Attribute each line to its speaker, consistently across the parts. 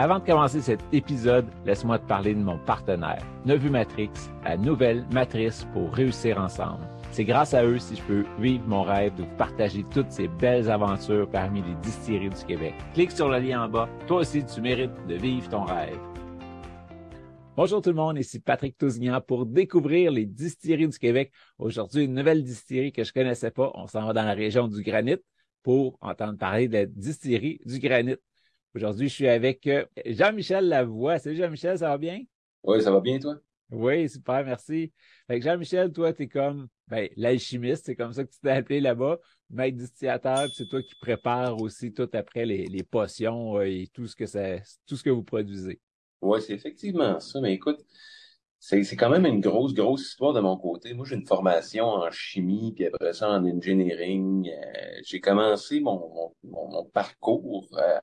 Speaker 1: Avant de commencer cet épisode, laisse-moi te parler de mon partenaire, Nevu Matrix, la nouvelle matrice pour réussir ensemble. C'est grâce à eux si je peux vivre mon rêve de vous partager toutes ces belles aventures parmi les distilleries du Québec. Clique sur le lien en bas. Toi aussi, tu mérites de vivre ton rêve. Bonjour tout le monde, ici Patrick Tousignan pour découvrir les distilleries du Québec. Aujourd'hui, une nouvelle distillerie que je connaissais pas. On s'en va dans la région du Granit pour entendre parler de la distillerie du Granit. Aujourd'hui, je suis avec euh, Jean-Michel Lavoie. Salut Jean-Michel, ça va bien?
Speaker 2: Oui, ça va bien, toi?
Speaker 1: Oui, super, merci. Fait Jean-Michel, toi, tu es comme ben, l'alchimiste, c'est comme ça que tu t'es appelé là-bas, maître distillateur, c'est toi qui prépares aussi tout après les, les potions euh, et tout ce que ça, tout ce que vous produisez.
Speaker 2: Oui, c'est effectivement ça. Mais écoute, c'est, c'est quand même une grosse, grosse histoire de mon côté. Moi, j'ai une formation en chimie, puis après ça en engineering. Euh, j'ai commencé mon, mon, parcours. Euh,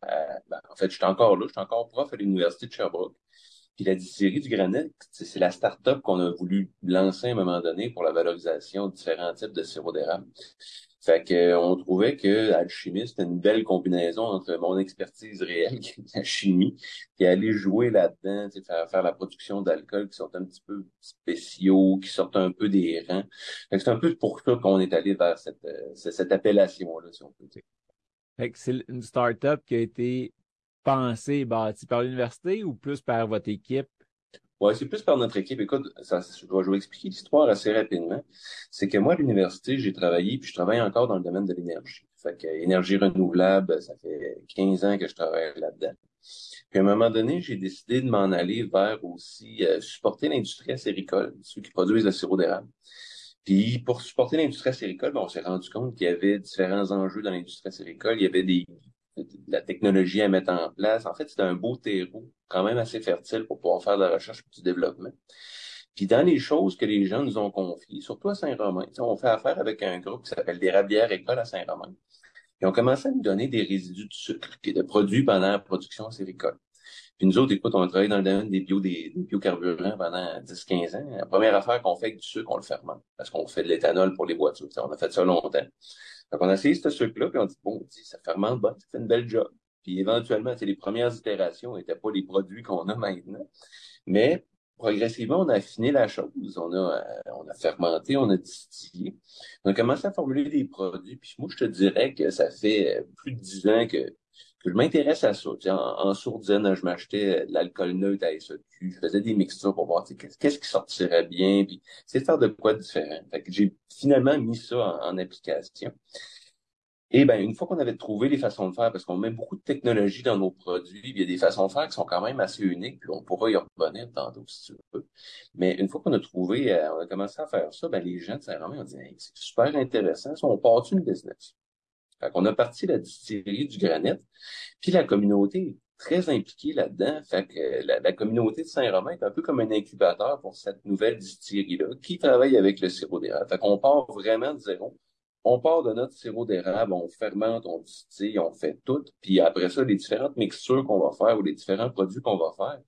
Speaker 2: ben, en fait, je suis encore là, je suis encore prof à l'Université de Sherbrooke. Puis la distillerie du Granit, c'est la start-up qu'on a voulu lancer à un moment donné pour la valorisation de différents types de sirop d'érable. Fait que on trouvait que alchimie, c'était une belle combinaison entre mon expertise réelle, qui est la chimie, et aller jouer là-dedans, faire, faire la production d'alcool qui sont un petit peu spéciaux, qui sortent un peu des rangs. c'est un peu pour ça qu'on est allé vers cette, euh, cette appellation-là, si on peut dire.
Speaker 1: Fait que c'est une start-up qui a été pensée, bâtie par l'université ou plus par votre équipe?
Speaker 2: Ouais, c'est plus par notre équipe. Écoute, ça, je, vais, vous expliquer l'histoire assez rapidement. C'est que moi, à l'université, j'ai travaillé, puis je travaille encore dans le domaine de l'énergie. Fait que énergie renouvelable, ça fait 15 ans que je travaille là-dedans. Puis à un moment donné, j'ai décidé de m'en aller vers aussi euh, supporter l'industrie acéricole, ceux qui produisent le sirop d'érable. Puis pour supporter l'industrie acéricole, ben, on s'est rendu compte qu'il y avait différents enjeux dans l'industrie acéricole. Il y avait des la technologie à mettre en place. En fait, c'est un beau terreau, quand même assez fertile pour pouvoir faire de la recherche et du développement. Puis dans les choses que les gens nous ont confiées, surtout à Saint-Romain, on fait affaire avec un groupe qui s'appelle des Rabières Écoles à Saint-Romain. Ils ont commencé à nous donner des résidus de sucre qui étaient produits pendant la production acéricole. Puis nous autres, écoute, on a travaillé dans le domaine des, bio, des, biocarburants pendant 10-15 ans. La première affaire qu'on fait avec du sucre, on le fermente parce qu'on fait de l'éthanol pour les voitures. On a fait ça longtemps. Donc, on a essayé ce truc-là, puis on dit, bon, ça fermente bon, ça fait une belle job. Puis éventuellement, les premières itérations n'étaient pas les produits qu'on a maintenant. Mais progressivement, on a affiné la chose. On a, euh, on a fermenté, on a distillé. On a commencé à formuler des produits. Puis moi, je te dirais que ça fait plus de dix ans que je m'intéresse à ça. En, en, sourdine, je m'achetais de l'alcool neutre à SEQ, je faisais des mixtures pour voir qu'est-ce qui sortirait bien, puis c'est de faire de quoi différent. Fait que j'ai finalement mis ça en, application. Et ben une fois qu'on avait trouvé les façons de faire, parce qu'on met beaucoup de technologie dans nos produits, il y a des façons de faire qui sont quand même assez uniques, puis on pourra y revenir tantôt si tu veux. Mais une fois qu'on a trouvé, euh, on a commencé à faire ça, ben les gens de Saint-Romain ont dit c'est super intéressant, ça, on part une business? Fait qu'on a parti la distillerie du granit, puis la communauté est très impliquée là-dedans. Fait que la, communauté de Saint-Romain est un peu comme un incubateur pour cette nouvelle distillerie-là qui travaille avec le sirop d'érable. Fait qu'on part vraiment de zéro. On part de notre sirop d'érable, on fermente, on distille, on fait tout. Puis après ça, les différentes mixtures qu'on va faire ou les différents produits qu'on va faire,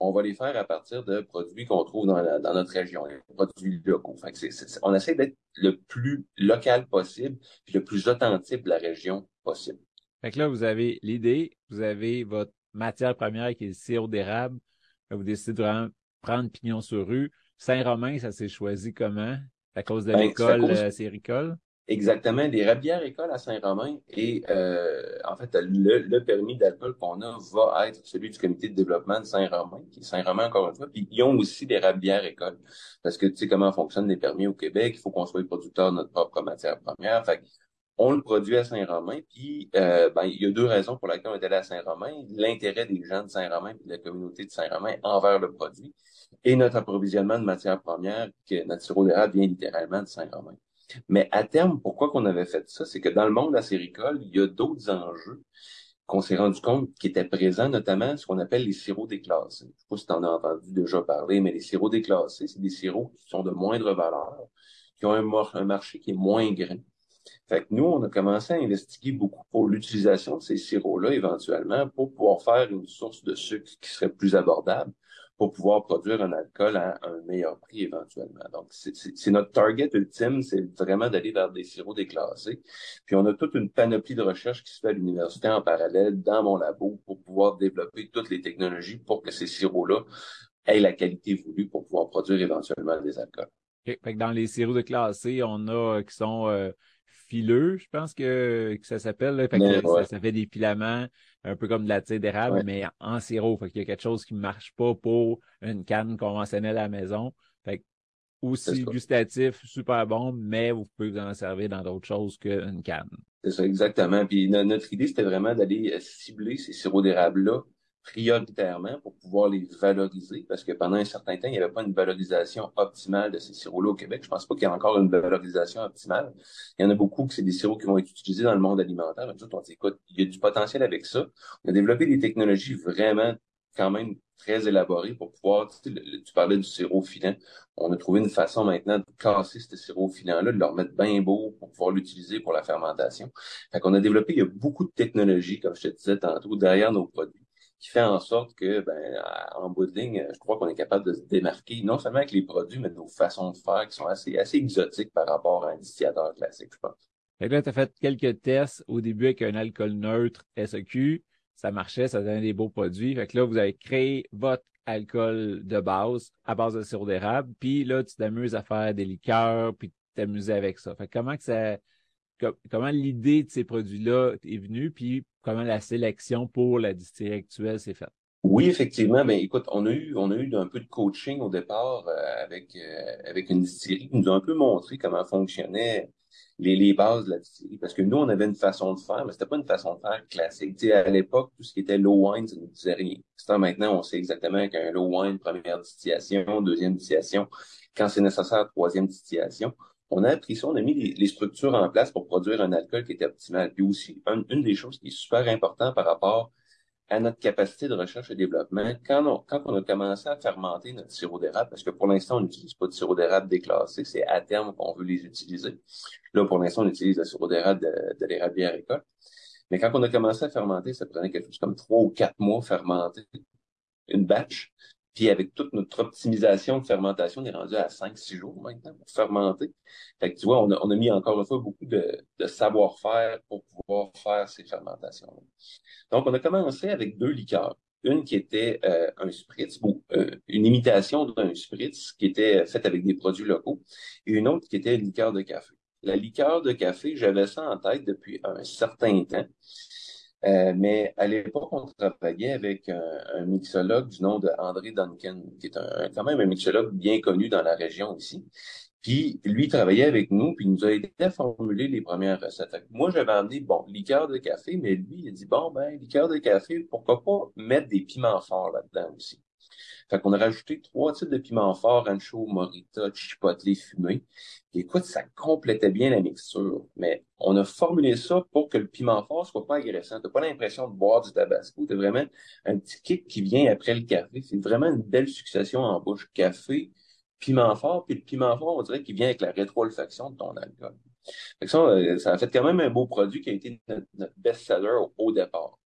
Speaker 2: on va les faire à partir de produits qu'on trouve dans, notre région, les produits locaux. Fait que on essaie d'être le plus local possible, puis le plus authentique de la région possible.
Speaker 1: Fait que là, vous avez l'idée, vous avez votre matière première qui est le sirop d'érable. Vous décidez de vraiment prendre pignon sur rue. Saint-Romain, ça s'est choisi comment? À cause de ben, l'école euh, séricole?
Speaker 2: Exactement, des rabières écoles à Saint-Romain et euh, en fait le, permis d'alcool qu'on a va être celui du comité de développement de Saint-Romain, qui est Saint-Romain encore une fois, puis ils ont aussi des rabières écoles. Parce que tu sais comment fonctionnent les permis au Québec, il faut qu'on soit le producteur de notre propre matière première, fait on le produit à Saint-Romain, puis euh, ben, il y a deux raisons pour lesquelles on est allé à Saint-Romain, l'intérêt des gens de Saint-Romain et de la communauté de Saint-Romain envers le produit et notre approvisionnement de matières premières, que notre sirop vient littéralement de Saint-Romain. Mais à terme, pourquoi qu'on avait fait ça? C'est que dans le monde acéricole, il y a d'autres enjeux qu'on s'est rendu compte qu'il était présent, notamment ce qu'on appelle les sirops déclassés. Je sais pas si tu en as entendu déjà parler, mais les sirops déclassés, c'est des sirops qui sont de moindre valeur, qui ont un, marché qui est moins grand. Fait que nous, on a commencé à investiguer beaucoup pour l'utilisation de ces sirops-là éventuellement pour pouvoir faire une source de sucre qui serait plus abordable pour pouvoir produire un alcool à un meilleur prix éventuellement. Donc, c'est notre target ultime, c'est vraiment d'aller vers des sirops déclassés. Puis, on a toute une panoplie de recherche qui se fait à l'université en parallèle dans mon labo pour pouvoir développer toutes les technologies pour que ces sirops-là aient la qualité voulue pour pouvoir produire éventuellement des alcools.
Speaker 1: Fait que dans les sirops déclassés, on a euh, qui sont euh, fileux, je pense que, ça s'appelle. ça, fait des filaments un peu comme de la tire d'érable, mais en sirop. Fait qu'il y a quelque chose qui ne marche pas pour une canne conventionnelle à la maison. Fait aussi gustatif, super bon, mais vous pouvez vous en servir dans d'autres choses qu'une canne.
Speaker 2: C'est ça, exactement. Puis notre idée, c'était vraiment d'aller cibler ces sirops d'érable-là prioritairement pour pouvoir les valoriser, parce que pendant un certain temps, il n'y avait pas une valorisation optimale de ces sirops-là au Québec. Je pense pas qu'il y ait encore une valorisation optimale. Il y en a beaucoup que c'est des sirops qui vont être utilisés dans le monde alimentaire. Nous on dit, écoute, il y a du potentiel avec ça. On a développé des technologies vraiment quand même très élaborées pour pouvoir, tu, parlais du sirop filant. On a trouvé une façon maintenant de casser ce sirop filant-là, de le remettre bien beau pour pouvoir l'utiliser pour la fermentation. Fait qu'on a développé, il y a beaucoup de technologies, comme je te disais tantôt, derrière nos produits qui fait en sorte que, ben, en bout de ligne, je crois qu'on est capable de se démarquer, non seulement avec les produits, mais nos façons de faire qui sont assez, assez exotiques par rapport à un distillateur classique, je pense.
Speaker 1: Fait là, tu as fait quelques tests au début avec un alcool neutre SEQ. Ça marchait, ça donnait des beaux produits. Fait que là, vous avez créé votre alcool de base à base de sirop d'érable. Puis là, tu t'amuses à faire des liqueurs, puis t'amuser avec ça. Fait comment que ça, comment l'idée de ces produits-là est venue, puis comment la sélection pour la distillerie actuelle s'est faite?
Speaker 2: Oui, effectivement. Ben, écoute, on a eu, on a eu un peu de coaching au départ euh, avec euh, avec une distillerie qui nous a un peu montré comment fonctionnaient les, les bases de la distillerie. Parce que nous, on avait une façon de faire, mais c'était pas une façon de faire classique. Tu sais, à l'époque, tout ce qui était low wine, ça nous disait rien. maintenant, on sait exactement qu'un low wine, première distillation, deuxième distillation, quand c'est nécessaire, troisième distillation on a appris ça, on a mis les, structures en place pour produire un alcool qui était optimal. Puis aussi, une des choses qui est super importante par rapport à notre capacité de recherche et développement, quand on, quand on a commencé à fermenter notre sirop d'érable, parce que pour l'instant, on n'utilise pas de sirop d'érable déclassé, c'est à terme qu'on veut les utiliser. Là, pour l'instant, on utilise le sirop d'érable de, de l'érablière école. Mais quand on a commencé à fermenter, ça prenait quelque chose comme trois ou quatre mois fermenter une batch. Puis avec toute notre optimisation de fermentation, on est rendu à 5-6 jours maintenant pour fermenter. Fait que tu vois, on a, on a mis encore une fois beaucoup de, de savoir-faire pour pouvoir faire ces fermentations-là. Donc, on a commencé avec deux liqueurs. Une qui était euh, un spritz, euh, une imitation d'un spritz qui était faite avec des produits locaux, et une autre qui était une liqueur de café. La liqueur de café, j'avais ça en tête depuis un certain temps. Euh, mais à l'époque, on travaillait avec un, mixologue du nom de André Duncan, qui est un, quand même un mixologue bien connu dans la région ici. Puis lui travaillait avec nous, puis il nous a aidé à formuler les premières recettes. moi, j'avais amené, bon, liqueur de café, mais lui, il a dit, bon, ben, liqueur de café, pourquoi pas mettre des piments forts là-dedans aussi? Fait qu'on a rajouté trois types de piments forts, ancho, morita, chipotle fumé. écoute, ça complétait bien la mixture. Mais on a formulé ça pour que le piment fort soit pas agressant. T'as pas l'impression de boire du tabasco. T'as vraiment un petit kick qui vient après le café. C'est vraiment une belle succession en bouche. Café, piment fort, puis le piment fort, on dirait qu'il vient avec la rétro-olfaction de ton alcool. ça, euh, ça a fait quand même un beau produit qui a été notre, best-seller au, départ.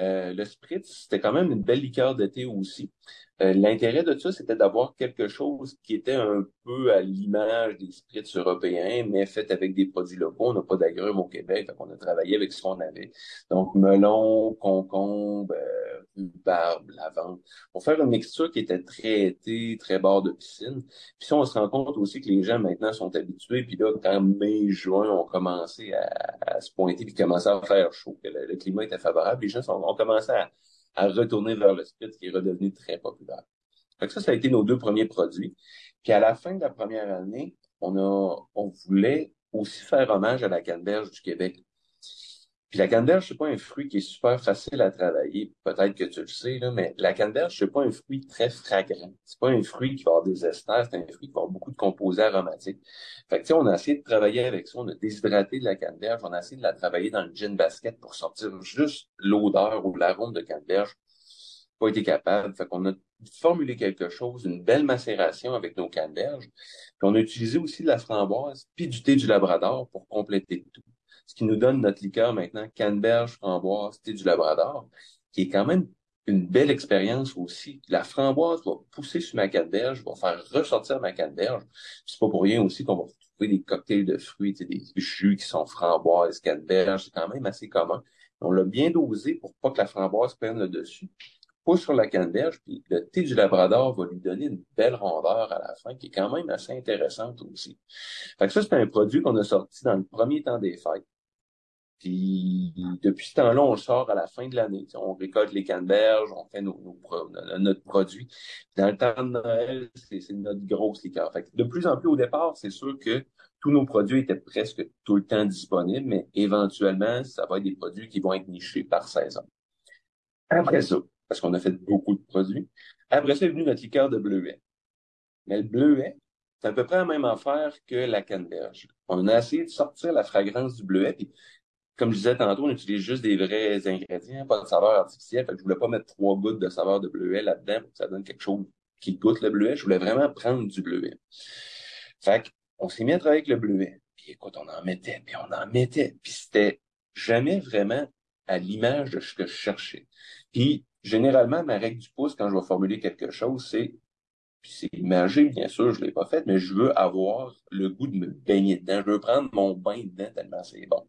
Speaker 2: Euh, le spritz, c'était quand même une belle liqueur d'été aussi. Euh, l'intérêt de ça, c'était d'avoir quelque chose qui était un peu à l'image des spritz européens, mais fait avec des produits locaux. On n'a pas d'agrumes au Québec, donc on a travaillé avec ce qu'on avait. Donc, melon, concombre, euh, rhubarbe, lavande, pour faire une mixture qui était très été, très bord de piscine. Puis ça, on se rend compte aussi que les gens maintenant sont habitués. Puis là, quand mai, juin ont commencé à, se pointer, puis commencé à faire chaud, que le, climat était favorable, les gens ont commencé à à retourner vers le spritz qui est redevenu très populaire. Fait ça, ça a été nos deux premiers produits. Puis à la fin de la première année, on a, on voulait aussi faire hommage à la canneberge du Québec. Puis la canneberge, c'est pas un fruit qui est super facile à travailler. Peut-être que tu le sais, là, mais la canneberge, c'est pas un fruit très fragrant. C'est pas un fruit qui va avoir des esters, c'est un fruit qui va avoir beaucoup de composés aromatiques. Fait que, on a essayé de travailler avec ça. On a déshydraté de la canneberge. On a essayé de la travailler dans le gin basket pour sortir juste l'odeur ou l'arôme de canneberge. Pas été capable. Fait qu'on a formulé quelque chose, une belle macération avec nos canneberges. Puis on a utilisé aussi de la framboise puis du thé du labrador pour compléter le tout ce qui nous donne notre liqueur maintenant, canneberge, framboise, thé du Labrador, qui est quand même une belle expérience aussi. La framboise va pousser sur ma canneberge, va faire ressortir ma canneberge. C'est pas pour rien aussi qu'on va trouver des cocktails de fruits, des jus qui sont framboises, canneberge, c'est quand même assez commun. On l'a bien dosé pour pas que la framboise prenne le dessus. Pousse sur la canneberge, puis le thé du Labrador va lui donner une belle rondeur à la fin, qui est quand même assez intéressante aussi. Fait que ça, c'est un produit qu'on a sorti dans le premier temps des fêtes. Puis depuis ce temps-là, on le sort à la fin de l'année. On récolte les canneberges, on fait nos, notre produit. Dans le temps de Noël, c'est notre grosse liqueur. Fait de plus en plus au départ, c'est sûr que tous nos produits étaient presque tout le temps disponibles, mais éventuellement, ça va être des produits qui vont être nichés par saison. Après ça, parce qu'on a fait beaucoup de produits, après ça est venu notre liqueur de bleuet. Mais le bleuet, c'est à peu près la même affaire que la canneberge. On a essayé de sortir la fragrance du bleuet, puis comme je disais tantôt, on utilise juste des vrais ingrédients, pas de saveur artificielle. Fait que je voulais pas mettre trois gouttes de saveur de bleuet là-dedans pour que ça donne quelque chose qui goûte le bleuet. Je voulais vraiment prendre du bleuet. Fait on s'est mis à travailler avec le bleuet. Puis écoute, on en mettait, puis on en mettait. Puis c'était jamais vraiment à l'image de ce que je cherchais. Puis généralement, ma règle du pouce, quand je vais formuler quelque chose, c'est puis c'est imagé, bien sûr, je l'ai pas fait, mais je veux avoir le goût de me baigner dedans. Je veux prendre mon bain dedans tellement c'est bon.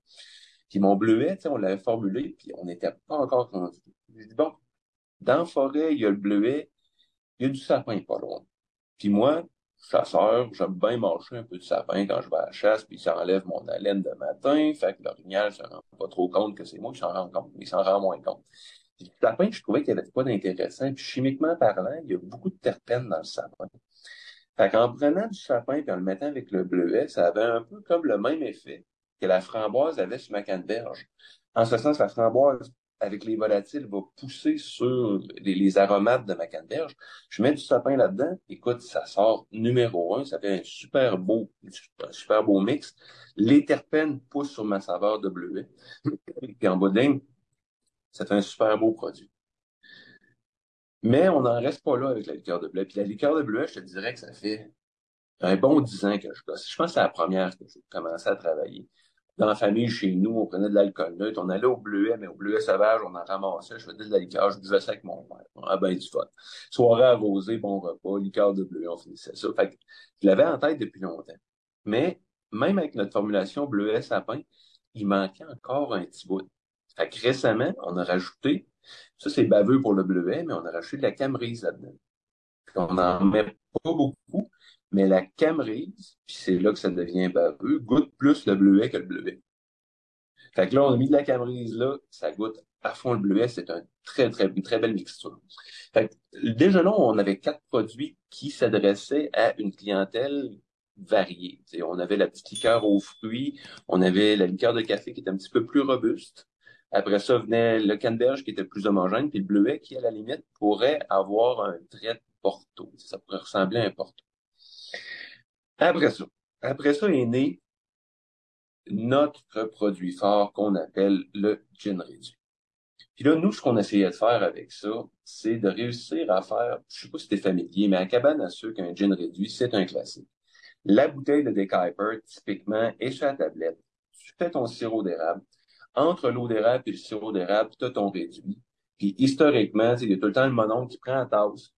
Speaker 2: Puis mon bleuet, on l'avait formulé, puis on n'était pas encore rendu. J'ai dit, bon, dans la forêt, il y a le bleuet, il y a du sapin pas loin. Puis moi, chasseur, j'aime bien marcher un peu de sapin quand je vais à la chasse, puis ça enlève mon haleine de matin, fait que l'orignal se rend pas trop compte que c'est moi qui s'en rend compte, mais il s'en rend moins compte. Puis le sapin, je trouvais qu'il y avait pas d'intéressant, puis chimiquement parlant, il y a beaucoup de terpènes dans le sapin. Fait qu'en prenant du sapin et en le mettant avec le bleuet, ça avait un peu comme le même effet que la framboise avait sur ma canneberge. En ce sens, la framboise, avec les volatiles, va pousser sur les, aromates de ma canneberge. Je mets du sapin là-dedans. Écoute, ça sort numéro un. Ça fait un super beau, un super beau mix. Les terpènes poussent sur ma saveur de bleuet. Puis en boudin, ça fait un super beau produit. Mais on n'en reste pas là avec la liqueur de bleuet. Puis la liqueur de bleuet, je te dirais que ça fait un bon dix ans que je gosse. Je pense que c'est la première que j'ai commencé à travailler dans la famille, chez nous, on prenait de l'alcool neutre, on allait au bleuet, mais au bleuet sauvage, on en ramassait, je faisais de la liqueur, je buvais ça avec mon père. Ah ben du fun. Soirée arrosée, bon repas, liqueur de bleuet, on finissait ça. Fait que je l'avais en tête depuis longtemps. Mais même avec notre formulation bleuet sapin, il manquait encore un petit bout. Fait que récemment, on a rajouté, ça c'est baveux pour le bleuet, mais on a rajouté de la camerise là-dedans. On n'en met pas beaucoup, mais la camerise, puis c'est là que ça devient baveux, goûte plus le bleuet que le bleuet. Fait que là, on a mis de la camerise là, ça goûte à fond le bleuet, c'est un très, très, une très belle mixture. Fait que, déjà là, on avait quatre produits qui s'adressaient à une clientèle variée. on avait la petite liqueur aux fruits, on avait la liqueur de café qui était un petit peu plus robuste. Après ça venait le canneberge qui était plus homogène, puis le bleuet qui, à la limite, pourrait avoir un trait de porto. Ça pourrait ressembler à un porto. Après ça, après ça est né notre produit fort qu'on appelle le gin réduit. Puis là, nous, ce qu'on essayait de faire avec ça, c'est de réussir à faire, je sais pas si t'es familier, mais à cabane à ceux qu'un gin réduit, c'est un classique. La bouteille de Decaiper, typiquement, est sur la tablette. Tu fais ton sirop d'érable. Entre l'eau d'érable et le sirop d'érable, tu as ton réduit. Puis historiquement, il y a tout le temps le mononcle qui prend la tasse,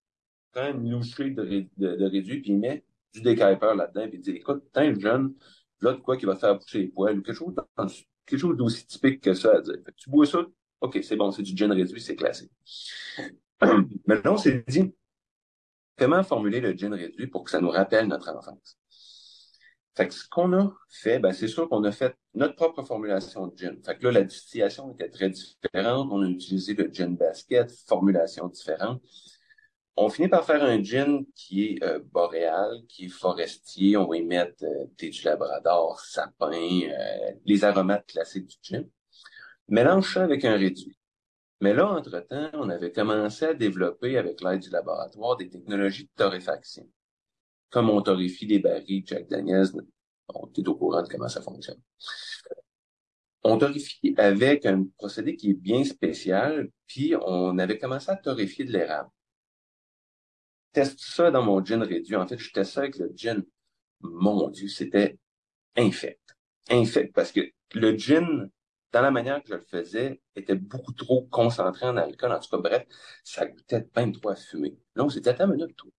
Speaker 2: prend une louchée de, de réduit, puis il met du là-dedans, puis dit, écoute, t'es jeune, là, de quoi qui va te faire pousser les poils, quelque chose, quelque chose d'aussi typique que ça à dire. tu bois ça, ok, c'est bon, c'est du gin réduit, c'est classique. Maintenant, on s'est dit, comment formuler le gin réduit pour que ça nous rappelle notre enfance? Ce qu'on a fait, ben, c'est sûr qu'on a fait notre propre formulation de gin. Fait que là, la distillation était très différente. On a utilisé le gin basket, formulation différente on finit par faire un gin qui est euh, boréal, qui est forestier. On va y mettre euh, thé du labrador, sapin, euh, les aromates classiques du gin. Mélange ça avec un réduit. Mais là, entre-temps, on avait commencé à développer, avec l'aide du laboratoire, des technologies de torréfaction. Comme on torréfie des barils Jack Daniels, on est au courant de comment ça fonctionne. On torréfie avec un procédé qui est bien spécial, puis on avait commencé à torréfier de l'érable. Teste ça dans mon gin réduit. En fait, je teste ça avec le gin. Mon Dieu, c'était infect. Infect, parce que le gin, dans la manière que je le faisais, était beaucoup trop concentré en alcool. En tout cas, bref, ça goûtait même trop à fumer. Là, on s'est dit, attends minute, tout.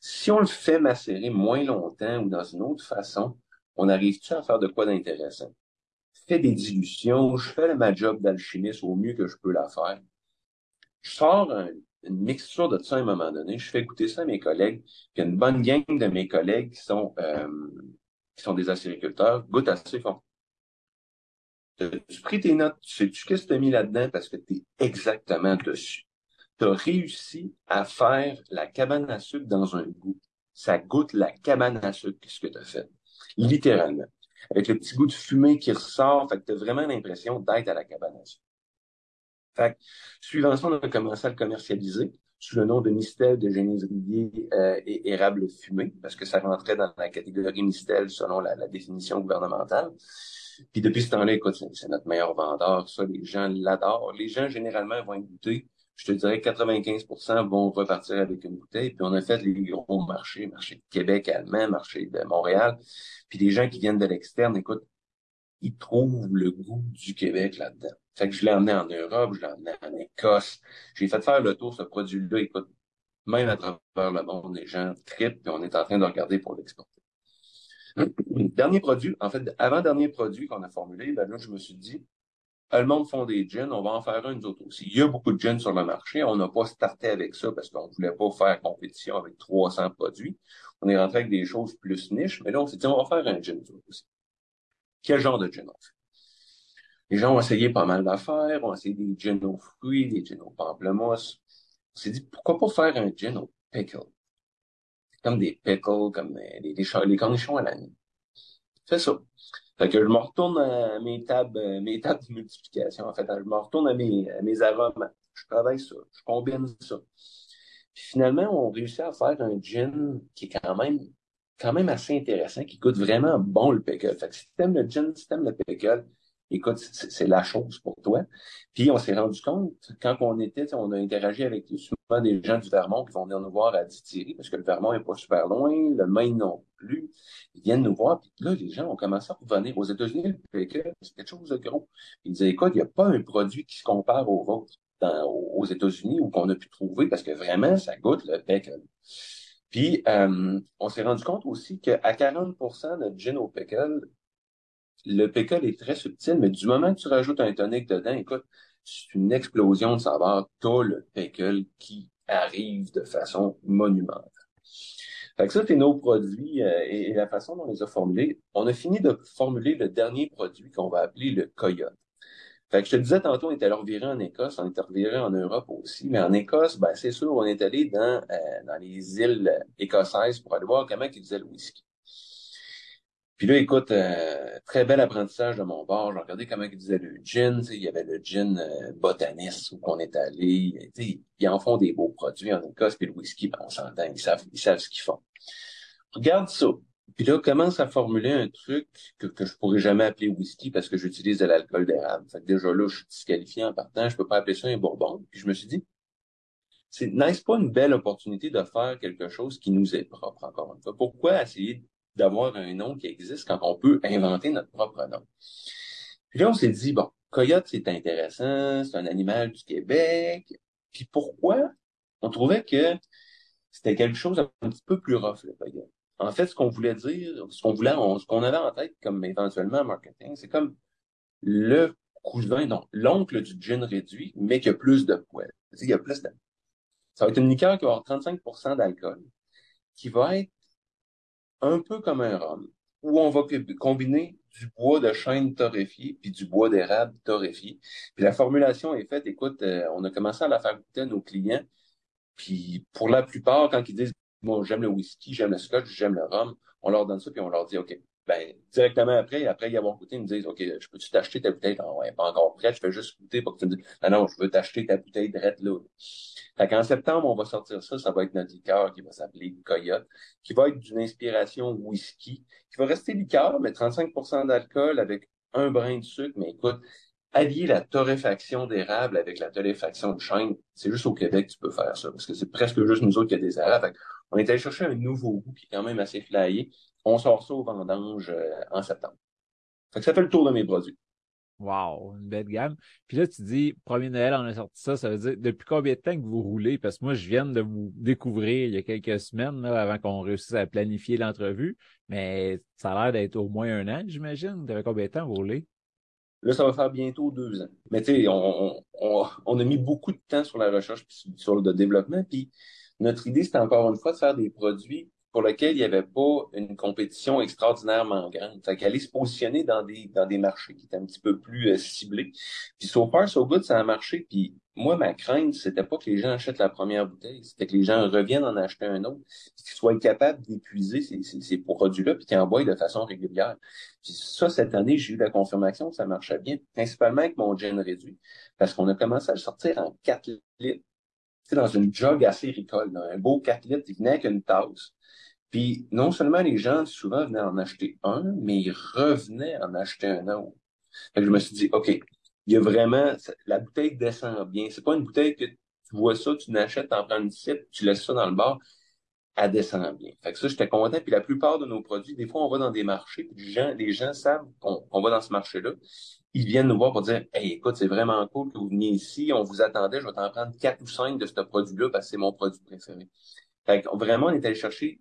Speaker 2: Si on le fait macérer moins longtemps ou dans une autre façon, on arrive-tu à faire de quoi d'intéressant? fais des dilutions, je fais ma job d'alchimiste au mieux que je peux la faire. Je sors une mixture de ça à un moment donné, je fais goûter ça à mes collègues, puis une bonne gang de mes collègues qui sont, euh, qui sont des acériculteurs, goûte à ça, font tu pris tes notes, tu sais-tu qu'est-ce que tu as mis là-dedans? Parce que tu es exactement dessus. Tu as réussi à faire la cabane à sucre dans un goût. Ça goûte la cabane à sucre, ce que tu as fait? Littéralement avec le petit goût de fumée qui ressort. Fait que tu as vraiment l'impression d'être à la cabane à sucre. Fait que, suivant ça, on a commencé à le commercialiser sous le nom de Mistel de génévrier euh, et érable fumé, parce que ça rentrait dans la catégorie Mistel selon la, la définition gouvernementale. Puis depuis ce temps-là, écoute, c'est notre meilleur vendeur. Ça, les gens l'adorent. Les gens, généralement, vont goûter je te dirais que 95% vont repartir avec une bouteille. Puis on a fait les gros marchés, marché de Québec allemand, marché de Montréal. Puis les gens qui viennent de l'externe, écoute, ils trouvent le goût du Québec là-dedans. Fait que je l'ai emmené en Europe, je l'ai emmené en Écosse. J'ai fait faire le tour, ce produit-là, écoute, même à travers le monde, les gens trippent, puis on est en train de regarder pour l'exporter. Dernier produit, en fait, avant-dernier produit qu'on a formulé, ben là, je me suis dit, le monde font des gins, on va en faire un nous autres aussi. Il y a beaucoup de gins sur le marché. On n'a pas starté avec ça parce qu'on voulait pas faire compétition avec 300 produits. On est rentré avec des choses plus niches, mais là, on s'est dit, on va faire un gin nous autres aussi. Quel genre de gin on fait? Les gens ont essayé pas mal d'affaires, ont essayé des gins aux fruits, des gins aux pamplemousse. On s'est dit, pourquoi pas faire un gin au pickle? Comme des pickles, comme des, des, les cornichons à l'année. Fais ça. Fait que je me retourne à mes tables, euh, mes tables de multiplication. En fait, je me retourne à mes, à mes arômes. Je travaille ça. Je combine ça. Puis finalement, on réussit à faire un gin qui est quand même, quand même assez intéressant, qui coûte vraiment bon le pickle. Fait que si t'aimes le gin, si t'aimes le pickle, écoute, c'est la chose pour toi. Puis on s'est rendu compte, quand on était, on a interagi avec souvent des gens du Vermont qui vont venir nous voir à Distillery, parce que le Vermont est pas super loin, le Maine non plus. Ils viennent nous voir, puis là, les gens ont commencé à revenir. Aux États-Unis, c'est quelque chose de gros. Ils disaient, écoute, il n'y a pas un produit qui se compare au vôtre aux États-Unis ou qu'on a pu trouver, parce que vraiment, ça goûte le pickle. Puis, euh, on s'est rendu compte aussi qu'à 40 notre gin au pickle, le pickle est très subtil, mais du moment que tu rajoutes un tonic dedans, écoute, c'est une explosion de saveur. T'as le pickle qui arrive de façon monumentale. Fait que ça, c'est nos produits euh, et, la façon dont on les a formulés. On a fini de formuler le dernier produit qu'on va appeler le coyote. Fait que je te disais tantôt, on était allé revirer en Écosse, on était reviré en Europe aussi, mais en Écosse, ben, c'est sûr, on est allé dans, euh, dans les îles écossaises pour aller voir comment ils faisaient le whisky. Puis là, écoute, euh, très bel apprentissage de mon bord. J'ai regardé comment ils disaient le gin. Il y avait le gin euh, botaniste où on est allé. Ils en font des beaux produits en Écosse. Puis le whisky, ben, on s'entend, ils savent, ils savent ce qu'ils font. Regarde ça. Puis là, commence à formuler un truc que, que je pourrais jamais appeler whisky parce que j'utilise de l'alcool d'érable. Fait que déjà là, je suis disqualifié en partant. Je peux pas appeler ça un bourbon. Puis je me suis dit, c'est n'est-ce pas une belle opportunité de faire quelque chose qui nous est propre, encore une fois? Pourquoi essayer d'avoir un nom qui existe quand on peut inventer notre propre nom? Puis là, on s'est dit, bon, coyote, c'est intéressant, c'est un animal du Québec. Puis pourquoi? On trouvait que c'était quelque chose un petit peu plus rough, le coyote? En fait, ce qu'on voulait dire, ce qu'on voulait, ce qu'on avait en tête comme éventuellement marketing, c'est comme le cousin, non, l'oncle du gin réduit, mais qui a plus de poids. Il y a plus de... Ça va être une liqueur qui va avoir 35% d'alcool, qui va être un peu comme un rhum, où on va combiner du bois de chêne torréfié puis du bois d'érable torréfié. Puis la formulation est faite, écoute, euh, on a commencé à la faire goûter à nos clients. Puis pour la plupart, quand ils disent bon, j'aime le whisky, j'aime le scotch, j'aime le rhum, on leur donne ça puis on leur dit OK, ben, directement après, après y avoir goûté, ils me disent, OK, je peux-tu t'acheter ta bouteille? Ah ouais, pas encore prête, je fais juste goûter pour que tu me dises, non, non, je veux t'acheter ta bouteille de là. Fait qu'en septembre, on va sortir ça, ça va être notre liqueur qui va s'appeler Coyote, qui va être d'une inspiration whisky, qui va rester liqueur, mais 35% d'alcool avec un brin de sucre, mais écoute, allier la torréfaction d'érable avec la torréfaction de chêne, c'est juste au Québec que tu peux faire ça, parce que c'est presque juste nous autres qui a des érables. On est allé chercher un nouveau goût qui est quand même assez flyé. On sort ça au vendange euh, en septembre. Fait que ça fait le tour de mes produits.
Speaker 1: Wow, une belle gamme. Puis là, tu dis, premier Noël, on a sorti ça. Ça veut dire, depuis combien de temps que vous roulez? Parce que moi, je viens de vous découvrir il y a quelques semaines, avant qu'on réussisse à planifier l'entrevue. Mais ça a l'air d'être au moins un an, j'imagine. Depuis combien de temps vous roulez?
Speaker 2: Là, ça va faire bientôt deux ans. Mais tu sais, on, on, a mis beaucoup de temps sur la recherche et sur le développement. Puis notre idée, c'était encore une fois de faire des produits pour lequel il n'y avait pas une compétition extraordinairement grande. Fait qu'aller se positionner dans des, dans des marchés qui étaient un petit peu plus euh, ciblés. Puis so far, so good, ça a marché. Puis moi, ma crainte, c'était pas que les gens achètent la première bouteille, c'était que les gens reviennent en acheter un autre, qu'ils soient capables d'épuiser ces, ces, produits-là, puis qu'ils en boivent de façon régulière. Puis ça, cette année, j'ai eu la confirmation que ça marchait bien, principalement avec mon gin réduit, parce qu'on a commencé à le sortir en 4 litres. Dans une jug assez ricole, un beau 4 litres, il venait avec une tasse. Puis non seulement les gens souvent venaient en acheter un, mais ils revenaient en acheter un autre. Fait que je me suis dit, OK, il y a vraiment, la bouteille descend bien. C'est pas une bouteille que tu vois ça, tu n'achètes, t'en prends une sip, tu laisses ça dans le bar, elle descend bien. Fait que ça, j'étais content. Puis la plupart de nos produits, des fois, on va dans des marchés, puis les gens, les gens savent qu'on va dans ce marché-là. Ils viennent nous voir pour dire, hey, écoute, c'est vraiment cool que vous veniez ici, on vous attendait, je vais t'en prendre quatre ou cinq de ce produit-là parce que c'est mon produit préféré. Fait que vraiment, on est allé chercher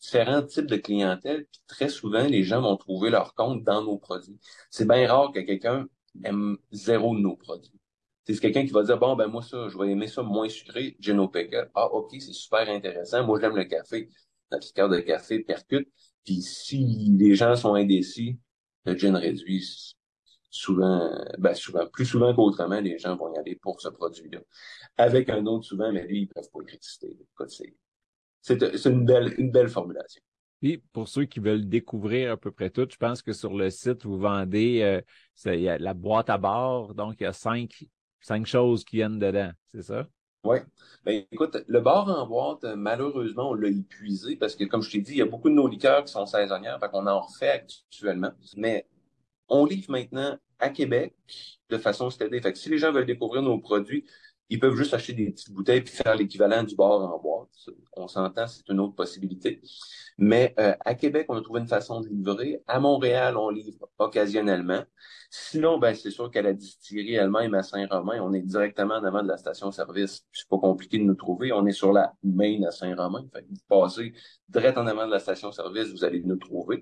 Speaker 2: différents types de clientèle, puis très souvent, les gens vont trouver leur compte dans nos produits. C'est bien rare que quelqu'un aime zéro de nos produits. C'est quelqu'un qui va dire, bon, ben moi, ça, je vais aimer ça moins sucré, Geno Pickle. Ah, OK, c'est super intéressant. Moi, j'aime le café. Notre cœur de café percute. Puis si les gens sont indécis, le gin réduit, souvent, ben souvent, plus souvent qu'autrement, les gens vont y aller pour ce produit-là. Avec un autre, souvent, mais lui, ils peuvent pas le résister c'est une belle, une belle formulation.
Speaker 1: Puis pour ceux qui veulent découvrir à peu près tout, je pense que sur le site, vous vendez euh, la boîte à bord, donc il y a cinq, cinq choses qui viennent dedans, c'est ça?
Speaker 2: Oui. Ben, écoute, le bar en boîte, malheureusement, on l'a épuisé parce que, comme je t'ai dit, il y a beaucoup de nos liqueurs qui sont saisonnières, fait qu'on en refait actuellement. Mais on livre maintenant à Québec de façon stédée. Fait si les gens veulent découvrir nos produits, ils peuvent juste acheter des petites bouteilles puis faire l'équivalent du bar en boîte. On s'entend, c'est une autre possibilité. Mais euh, à Québec, on a trouvé une façon de livrer. À Montréal, on livre occasionnellement. Sinon, ben c'est sûr qu'à la distillerie elle-même à Saint-Romain, on est directement en avant de la station-service. C'est pas compliqué de nous trouver. On est sur la main à Saint-Romain. Fait vous passez direct en avant de la station-service, vous allez nous trouver.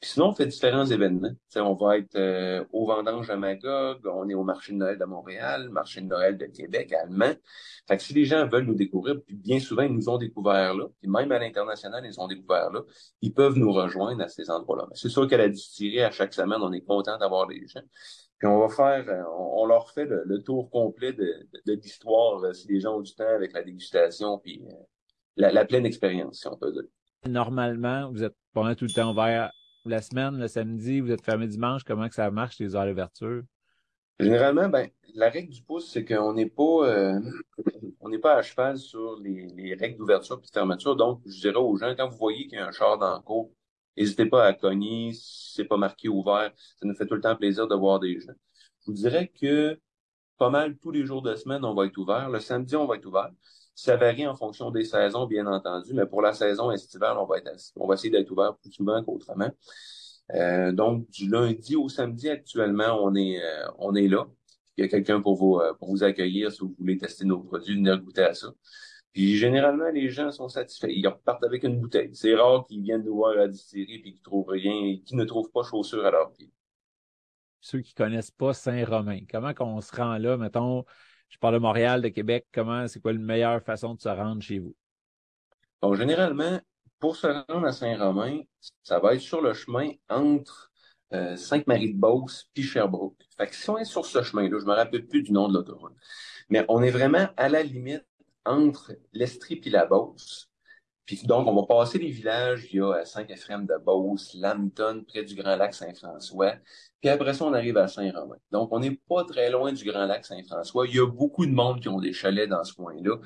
Speaker 2: Puis sinon, on fait différents événements. On va être euh, au vendange à Magog, on est au marché de Noël de Montréal, marché de Noël de Québec, allemand. Fait que si les gens veulent nous découvrir, puis bien souvent, ils nous ont découvert là, puis même à l'international, ils nous ont découvert ils peuvent nous rejoindre à ces endroits-là. C'est sûr qu'à la distillerie, à chaque semaine, on est content d'avoir des gens. Puis on va faire, euh, on, leur fait le, tour complet de, l'histoire, euh, si les gens ont du temps avec la dégustation, puis la, la pleine expérience, si on peut dire.
Speaker 1: Normalement, vous êtes pendant tout le temps ouvert la semaine, le samedi, vous êtes fermé dimanche. Comment que ça marche, les heures d'ouverture?
Speaker 2: Généralement, ben, la règle du pouce, c'est qu'on n'est pas, euh, on n'est pas à cheval sur les, les règles d'ouverture et de fermeture. Donc, je dirais aux gens, quand vous voyez qu'il y a un char dans le cours, n'hésitez pas à cogner. Si c'est pas marqué ouvert, ça nous fait tout le temps plaisir de voir des gens. Je vous dirais que pas mal tous les jours de semaine, on va être ouvert. Le samedi, on va être ouvert. Ça varie en fonction des saisons, bien entendu, mais pour la saison estivale, on va être on va essayer d'être ouvert plus souvent qu'autrement. Euh, donc, du lundi au samedi, actuellement, on est euh, on est là. Il y a quelqu'un pour vous euh, pour vous accueillir si vous voulez tester nos produits, venir goûter à ça. Puis généralement, les gens sont satisfaits. Ils repartent avec une bouteille. C'est rare qu'ils viennent nous voir à la distillerie et qu'ils trouvent rien, qu'ils ne trouvent pas chaussures à leurs pieds.
Speaker 1: Ceux qui connaissent pas Saint-Romain, comment qu'on se rend là, mettons, je parle de Montréal, de Québec. Comment, c'est quoi la meilleure façon de se rendre chez vous?
Speaker 2: Bon, généralement, pour se rendre à Saint-Romain, ça va être sur le chemin entre euh, Sainte-Marie-de-Beauce puis Sherbrooke. Fait que si on est sur ce chemin-là, je me rappelle plus du nom de l'autoroute, mais on est vraiment à la limite entre l'Estrie puis la Beauce. Puis donc, on va passer les villages, il y a Saint-Ephrem de Beauce, Lambton, près du Grand Lac Saint-François. Puis après ça, on arrive à Saint-Romain. Donc, on n'est pas très loin du Grand Lac Saint-François. Il y a beaucoup de monde qui ont des chalets dans ce coin-là.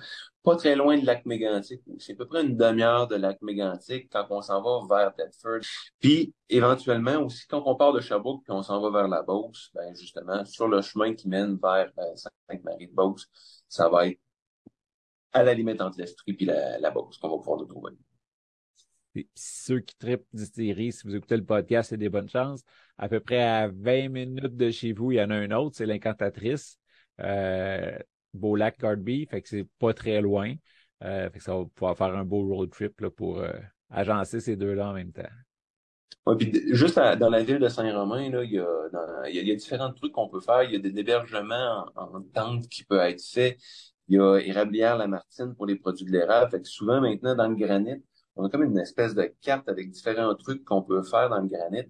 Speaker 2: Pas très loin de lac Mégantic. C'est à peu près une demi-heure de lac Mégantic quand on s'en va vers Thetford. Puis, éventuellement, aussi, quand on part de Sherbrooke puis on s'en va vers la Beauce, ben justement, sur le chemin qui mène vers euh, Sainte-Marie-de-Beauce, ça va être à la limite entre l'Estrie et la, la Beauce qu'on va pouvoir nous trouver.
Speaker 1: Puis, ceux qui tripent distillerie, si vous écoutez le podcast, c'est des bonnes chances. À peu près à 20 minutes de chez vous, il y en a un autre, c'est l'incantatrice. Euh, Beau-Lac Gardby, fait que c'est pas très loin. Euh, fait que ça va pouvoir faire un beau road trip là, pour euh, agencer ces deux-là en même temps.
Speaker 2: Ouais, puis juste dans la ville de Saint-Romain, il y a, dans, il, y a, il y a différents trucs qu'on peut faire. Il y a des hébergements en, en tente qui peuvent être faits. Il y a érablière Lamartine pour les produits de l'érable. Fait que souvent maintenant dans le granit, on a comme une espèce de carte avec différents trucs qu'on peut faire dans le granit.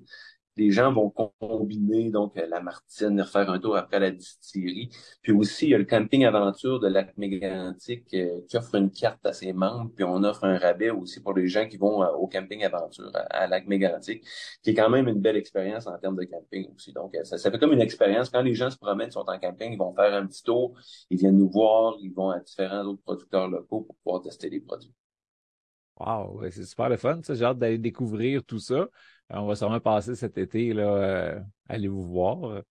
Speaker 2: Les gens vont combiner donc la Martine, refaire un tour après la distillerie. Puis aussi, il y a le camping aventure de Lac Mégantic euh, qui offre une carte à ses membres. Puis on offre un rabais aussi pour les gens qui vont euh, au camping aventure à, Lac Mégantic, qui est quand même une belle expérience en termes de camping aussi. Donc euh, ça, ça fait comme une expérience. Quand les gens se promènent, sont en camping, ils vont faire un petit tour, ils viennent nous voir, ils vont à différents autres producteurs locaux pour pouvoir tester les produits.
Speaker 1: Wow, c'est super le fun. J'ai hâte d'aller découvrir tout ça. Euh, on va sûrement passer cet été, là, euh, allez vous voir.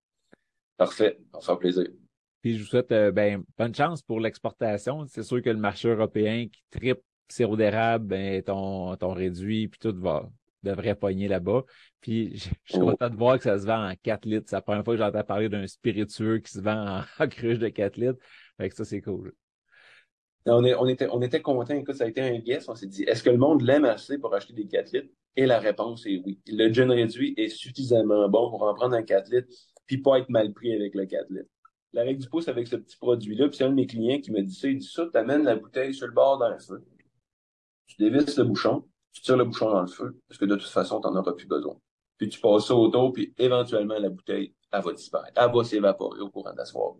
Speaker 2: Parfait, ça fait plaisir.
Speaker 1: Puis je vous souhaite euh, ben, bonne chance pour l'exportation. C'est sûr que le marché européen qui tripe sirop d'érable, ben, ton, ton réduit, puis tout va, devrait pogner là-bas. Puis je, suis oh. content de voir que ça se vend en 4 litres. C'est la première fois que j'entends parler d'un spiritueux qui se vend en, en cruche de 4 litres. Fait que ça, c'est cool.
Speaker 2: On, est, on était, on était. Écoute, ça a été un guess. On s'est dit, est-ce que le monde l'aime assez pour acheter des 4 litres? Et la réponse est oui. Le gin réduit est suffisamment bon pour en prendre un 4 litres, puis pas être mal pris avec le 4 litres. La règle du pouce avec ce petit produit-là, puis c'est un de mes clients qui me dit ça, il dit ça, tu amènes la bouteille sur le bord d'un feu. Tu dévisses le bouchon, tu tires le bouchon dans le feu, parce que de toute façon, tu n'en auras plus besoin. Puis tu passes ça autour, puis éventuellement, la bouteille, elle va disparaître. Elle va s'évaporer au courant de la soirée.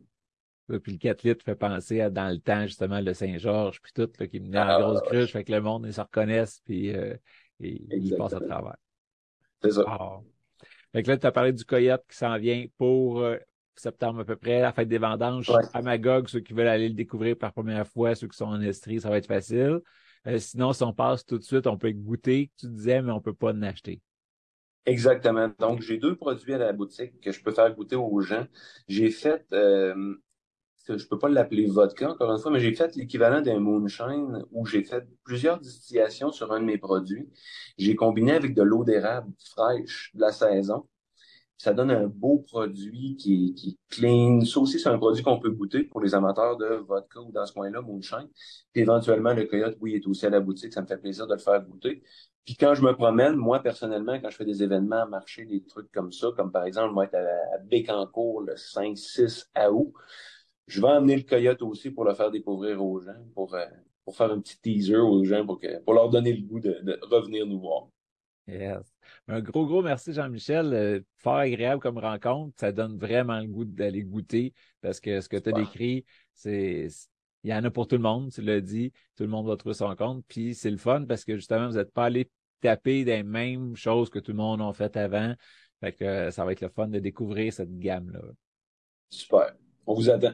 Speaker 1: Puis le 4 litres fait penser à dans le temps, justement, le Saint-Georges, puis tout, là, qui venait en ah, grosse cruche, fait que le monde, ils se reconnaissent, puis euh, ils passent à travers.
Speaker 2: C'est ça. Ah.
Speaker 1: Fait que là, tu as parlé du coyote qui s'en vient pour euh, septembre à peu près, la fête des vendanges à Magog, ceux qui veulent aller le découvrir par première fois, ceux qui sont en Estrie, ça va être facile. Euh, sinon, si on passe tout de suite, on peut goûter, tu disais, mais on peut pas en acheter.
Speaker 2: Exactement. Donc, j'ai deux produits à la boutique que je peux faire goûter aux gens. J'ai fait euh, je peux pas l'appeler vodka encore une fois, mais j'ai fait l'équivalent d'un moonshine où j'ai fait plusieurs distillations sur un de mes produits. J'ai combiné avec de l'eau d'érable fraîche de la saison. Ça donne un beau produit qui, qui est clean. Ça aussi, c'est un produit qu'on peut goûter pour les amateurs de vodka ou dans ce coin-là, moonshine. Puis éventuellement, le coyote, oui, est aussi à la boutique. Ça me fait plaisir de le faire goûter. Puis quand je me promène, moi, personnellement, quand je fais des événements, marcher, des trucs comme ça, comme par exemple, moi, être à, à Bécancourt le 5-6 août, je vais emmener le coyote aussi pour le faire découvrir aux gens, pour, euh, pour faire un petit teaser aux gens, pour, que, pour leur donner le goût de, de revenir nous voir.
Speaker 1: Yes. Un gros, gros merci, Jean-Michel. Euh, fort agréable comme rencontre. Ça donne vraiment le goût d'aller goûter parce que ce que tu as décrit, c'est. Il y en a pour tout le monde, tu l'as dit. Tout le monde va trouver son compte. Puis c'est le fun parce que justement, vous n'êtes pas allé taper des mêmes choses que tout le monde a fait avant. Fait que euh, ça va être le fun de découvrir cette gamme-là.
Speaker 2: Super. On vous attend.